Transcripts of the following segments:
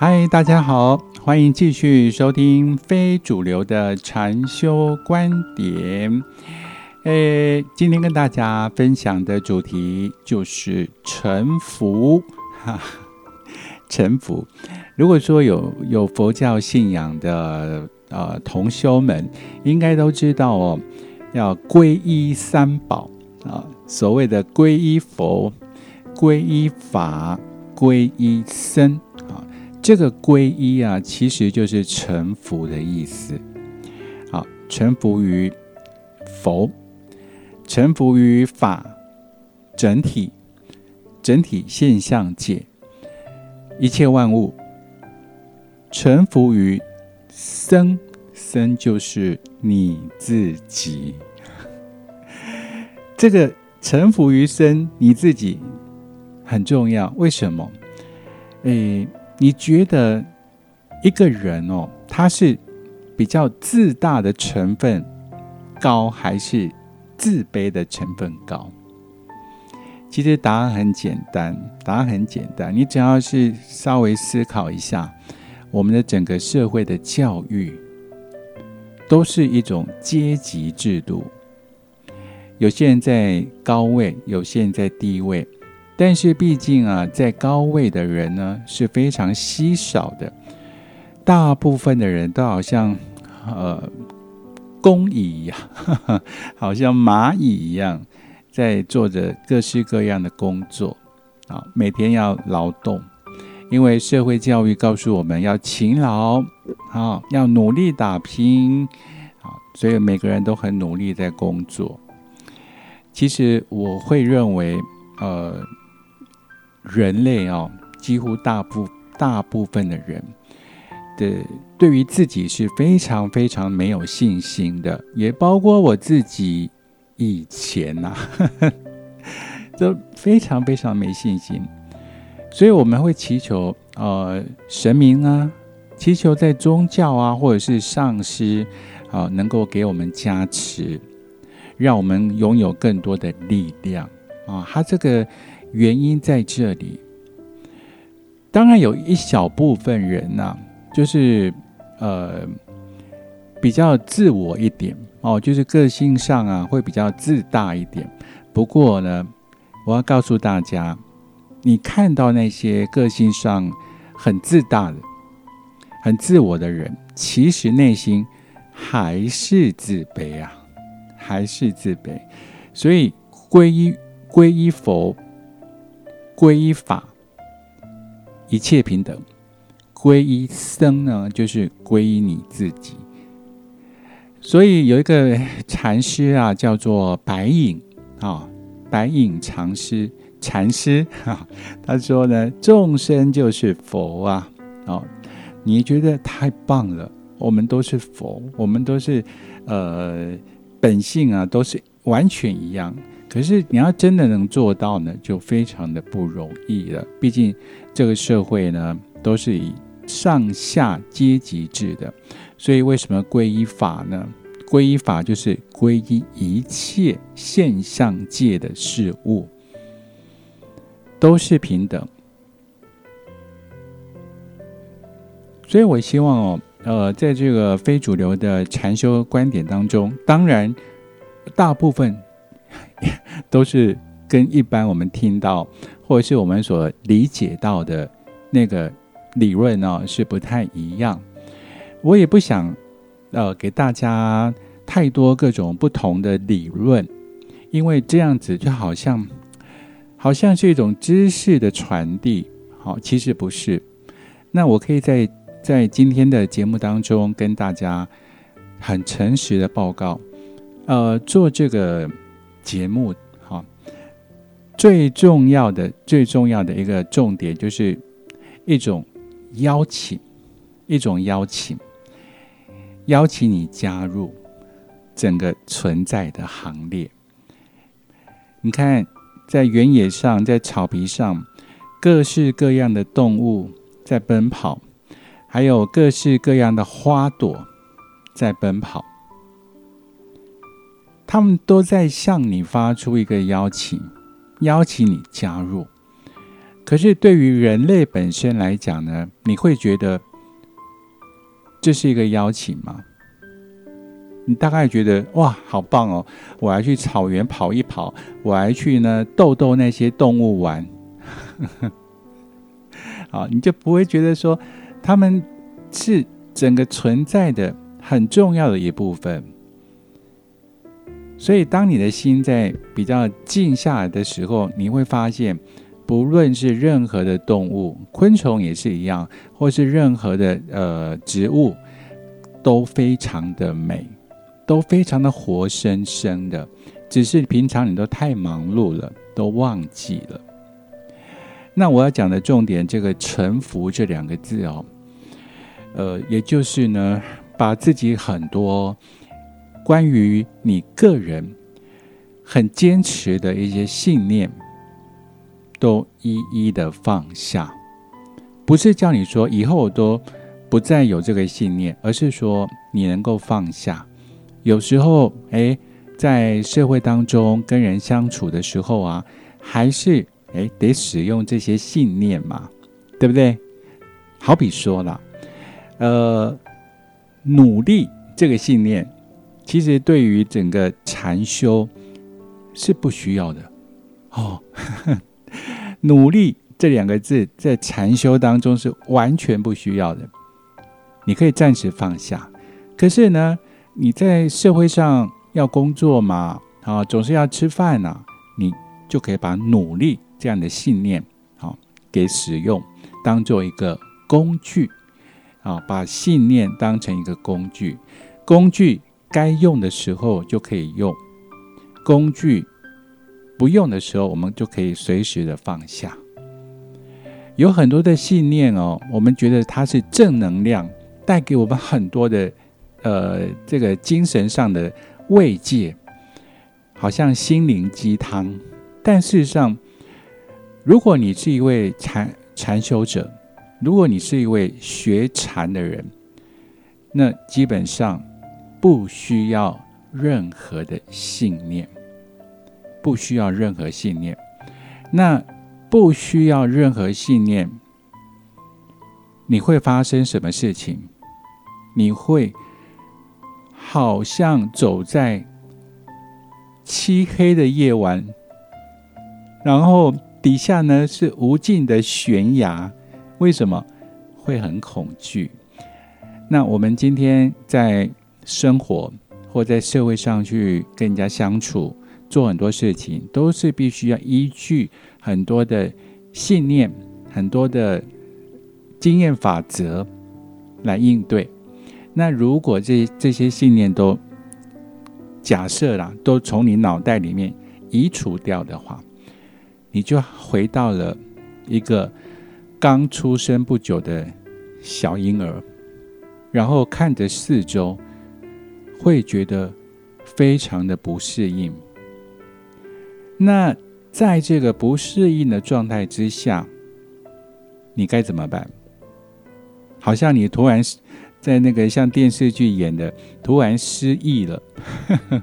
嗨，大家好，欢迎继续收听非主流的禅修观点。诶，今天跟大家分享的主题就是臣服。哈，臣服。如果说有有佛教信仰的呃同修们，应该都知道哦，要皈依三宝啊。所谓的皈依佛、皈依法、皈依僧，这个皈依啊，其实就是臣服的意思。好，臣服于佛，臣服于法整体、整体现象界一切万物，臣服于僧，僧就是你自己。这个。臣服于生，你自己很重要。为什么？诶，你觉得一个人哦，他是比较自大的成分高，还是自卑的成分高？其实答案很简单，答案很简单。你只要是稍微思考一下，我们的整个社会的教育都是一种阶级制度。有些人在高位，有些人在低位，但是毕竟啊，在高位的人呢是非常稀少的，大部分的人都好像呃工蚁一样，好像蚂蚁一样，在做着各式各样的工作啊，每天要劳动，因为社会教育告诉我们要勤劳啊，要努力打拼啊，所以每个人都很努力在工作。其实我会认为，呃，人类哦，几乎大部大部分的人的对于自己是非常非常没有信心的，也包括我自己以前呐，都非常非常没信心。所以我们会祈求呃神明啊，祈求在宗教啊或者是上师啊，能够给我们加持。让我们拥有更多的力量啊！它这个原因在这里。当然有一小部分人呐，就是呃比较自我一点哦，就是个性上啊会比较自大一点。不过呢，我要告诉大家，你看到那些个性上很自大的、很自我的人，其实内心还是自卑啊。还是自卑，所以皈依皈依佛，皈依法，一切平等；皈依僧呢，就是皈依你自己。所以有一个禅师啊，叫做白隐啊，白隐禅师，禅师啊，他说呢，众生就是佛啊，哦，你觉得太棒了，我们都是佛，我们都是呃。本性啊，都是完全一样。可是你要真的能做到呢，就非常的不容易了。毕竟这个社会呢，都是以上下阶级制的。所以为什么皈依法呢？皈依法就是皈依一切现象界的事物，都是平等。所以我希望哦。呃，在这个非主流的禅修观点当中，当然大部分 都是跟一般我们听到或者是我们所理解到的那个理论呢是不太一样。我也不想呃给大家太多各种不同的理论，因为这样子就好像好像是一种知识的传递，好，其实不是。那我可以在。在今天的节目当中，跟大家很诚实的报告，呃，做这个节目哈，最重要的、最重要的一个重点就是一种邀请，一种邀请，邀请你加入整个存在的行列。你看，在原野上，在草皮上，各式各样的动物在奔跑。还有各式各样的花朵在奔跑，他们都在向你发出一个邀请，邀请你加入。可是对于人类本身来讲呢，你会觉得这是一个邀请吗？你大概觉得哇，好棒哦！我要去草原跑一跑，我还去呢逗逗那些动物玩。好，你就不会觉得说他们是整个存在的很重要的一部分。所以，当你的心在比较静下来的时候，你会发现，不论是任何的动物，昆虫也是一样，或是任何的呃植物，都非常的美，都非常的活生生的。只是平常你都太忙碌了，都忘记了。那我要讲的重点，这个“臣服”这两个字哦，呃，也就是呢，把自己很多关于你个人很坚持的一些信念，都一一的放下。不是叫你说以后我都不再有这个信念，而是说你能够放下。有时候，哎，在社会当中跟人相处的时候啊，还是。哎，得使用这些信念嘛，对不对？好比说了，呃，努力这个信念，其实对于整个禅修是不需要的哦。努力这两个字在禅修当中是完全不需要的，你可以暂时放下。可是呢，你在社会上要工作嘛，啊，总是要吃饭呐，你就可以把努力。这样的信念，好，给使用当做一个工具，啊，把信念当成一个工具，工具该用的时候就可以用，工具不用的时候，我们就可以随时的放下。有很多的信念哦，我们觉得它是正能量，带给我们很多的，呃，这个精神上的慰藉，好像心灵鸡汤，但事实上。如果你是一位禅禅修者，如果你是一位学禅的人，那基本上不需要任何的信念，不需要任何信念。那不需要任何信念，你会发生什么事情？你会好像走在漆黑的夜晚，然后。底下呢是无尽的悬崖，为什么会很恐惧？那我们今天在生活或在社会上去跟人家相处，做很多事情，都是必须要依据很多的信念、很多的经验法则来应对。那如果这这些信念都假设啦，都从你脑袋里面移除掉的话，你就回到了一个刚出生不久的小婴儿，然后看着四周，会觉得非常的不适应。那在这个不适应的状态之下，你该怎么办？好像你突然在那个像电视剧演的，突然失忆了。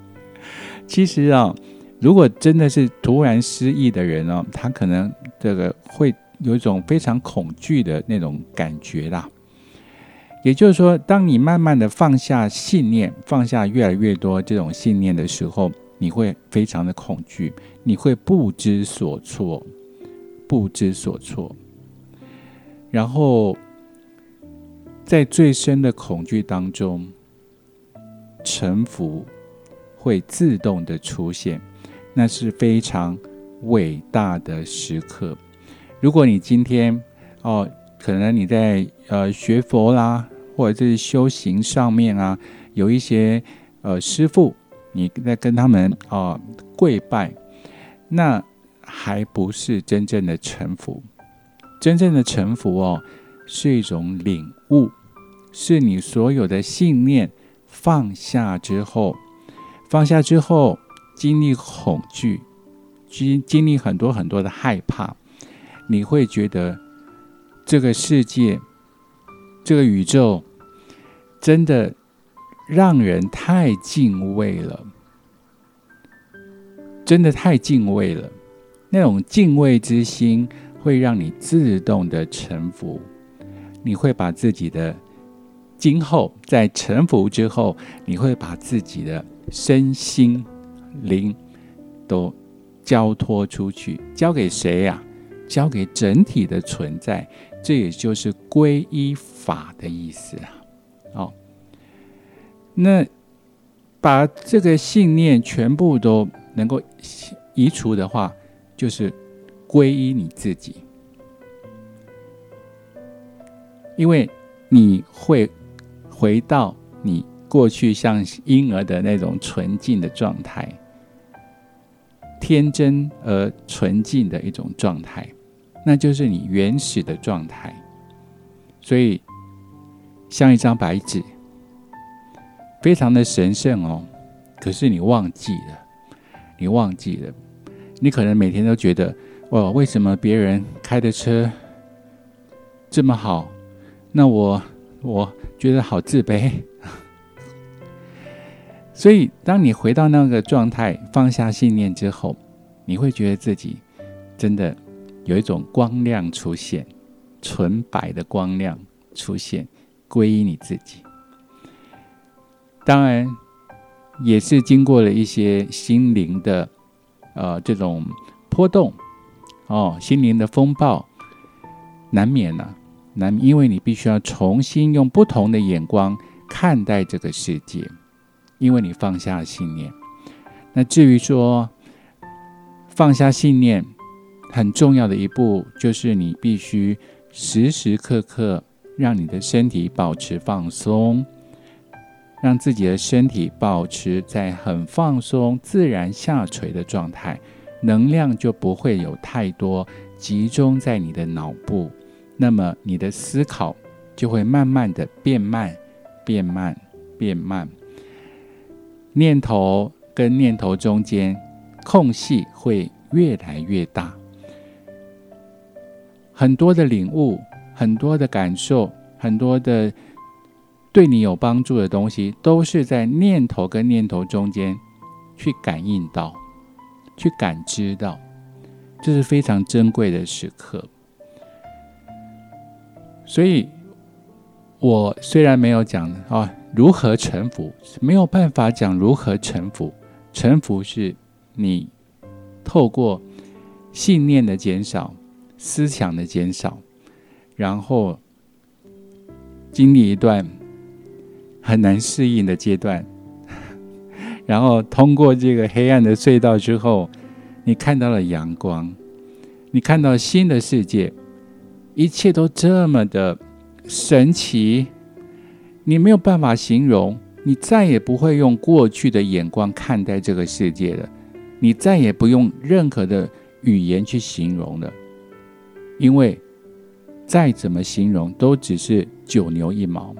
其实啊。如果真的是突然失忆的人哦，他可能这个会有一种非常恐惧的那种感觉啦。也就是说，当你慢慢的放下信念，放下越来越多这种信念的时候，你会非常的恐惧，你会不知所措，不知所措。然后在最深的恐惧当中，臣服会自动的出现。那是非常伟大的时刻。如果你今天哦，可能你在呃学佛啦，或者是修行上面啊，有一些呃师傅，你在跟他们啊跪拜，那还不是真正的臣服。真正的臣服哦，是一种领悟，是你所有的信念放下之后，放下之后。经历恐惧，经经历很多很多的害怕，你会觉得这个世界、这个宇宙真的让人太敬畏了，真的太敬畏了。那种敬畏之心会让你自动的臣服。你会把自己的今后在臣服之后，你会把自己的身心灵都交托出去，交给谁呀？交给整体的存在。这也就是皈依法的意思啊。哦，那把这个信念全部都能够移除的话，就是皈依你自己，因为你会回到你过去像婴儿的那种纯净的状态，天真而纯净的一种状态，那就是你原始的状态，所以。像一张白纸，非常的神圣哦。可是你忘记了，你忘记了，你可能每天都觉得，哦，为什么别人开的车这么好，那我我觉得好自卑。所以，当你回到那个状态，放下信念之后，你会觉得自己真的有一种光亮出现，纯白的光亮出现。皈依你自己，当然也是经过了一些心灵的呃这种波动哦，心灵的风暴难免呢，难因为你必须要重新用不同的眼光看待这个世界，因为你放下了信念。那至于说放下信念，很重要的一步就是你必须时时刻刻。让你的身体保持放松，让自己的身体保持在很放松、自然下垂的状态，能量就不会有太多集中在你的脑部，那么你的思考就会慢慢的变慢、变慢、变慢，念头跟念头中间空隙会越来越大，很多的领悟。很多的感受，很多的对你有帮助的东西，都是在念头跟念头中间去感应到、去感知到，这是非常珍贵的时刻。所以，我虽然没有讲啊如何臣服，没有办法讲如何臣服。臣服是你透过信念的减少、思想的减少。然后经历一段很难适应的阶段，然后通过这个黑暗的隧道之后，你看到了阳光，你看到新的世界，一切都这么的神奇，你没有办法形容，你再也不会用过去的眼光看待这个世界了，你再也不用任何的语言去形容了，因为。再怎么形容，都只是九牛一毛，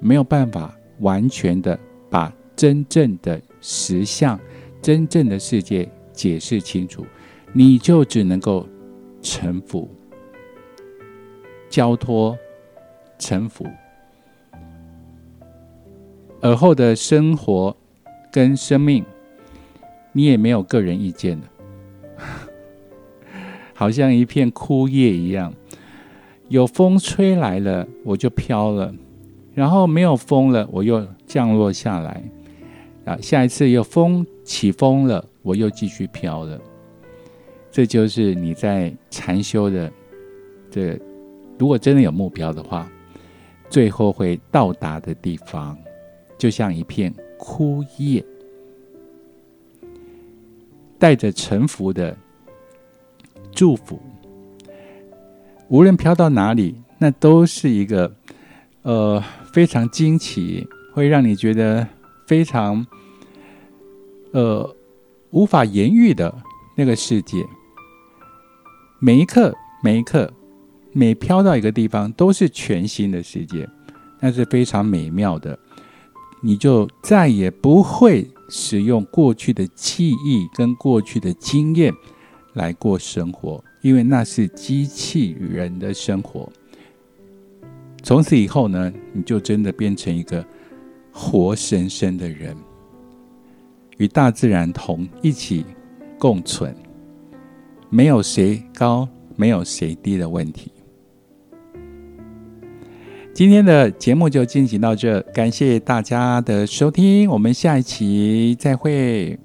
没有办法完全的把真正的实相、真正的世界解释清楚。你就只能够臣服、交托、臣服，而后的生活跟生命，你也没有个人意见了，好像一片枯叶一样。有风吹来了，我就飘了；然后没有风了，我又降落下来。啊，下一次有风起风了，我又继续飘了。这就是你在禅修的这，如果真的有目标的话，最后会到达的地方，就像一片枯叶，带着沉浮的祝福。无论飘到哪里，那都是一个呃非常惊奇，会让你觉得非常呃无法言喻的那个世界。每一刻，每一刻，每飘到一个地方，都是全新的世界，那是非常美妙的。你就再也不会使用过去的记忆跟过去的经验来过生活。因为那是机器人的生活。从此以后呢，你就真的变成一个活生生的人，与大自然同一起共存。没有谁高，没有谁低的问题。今天的节目就进行到这，感谢大家的收听，我们下一期再会。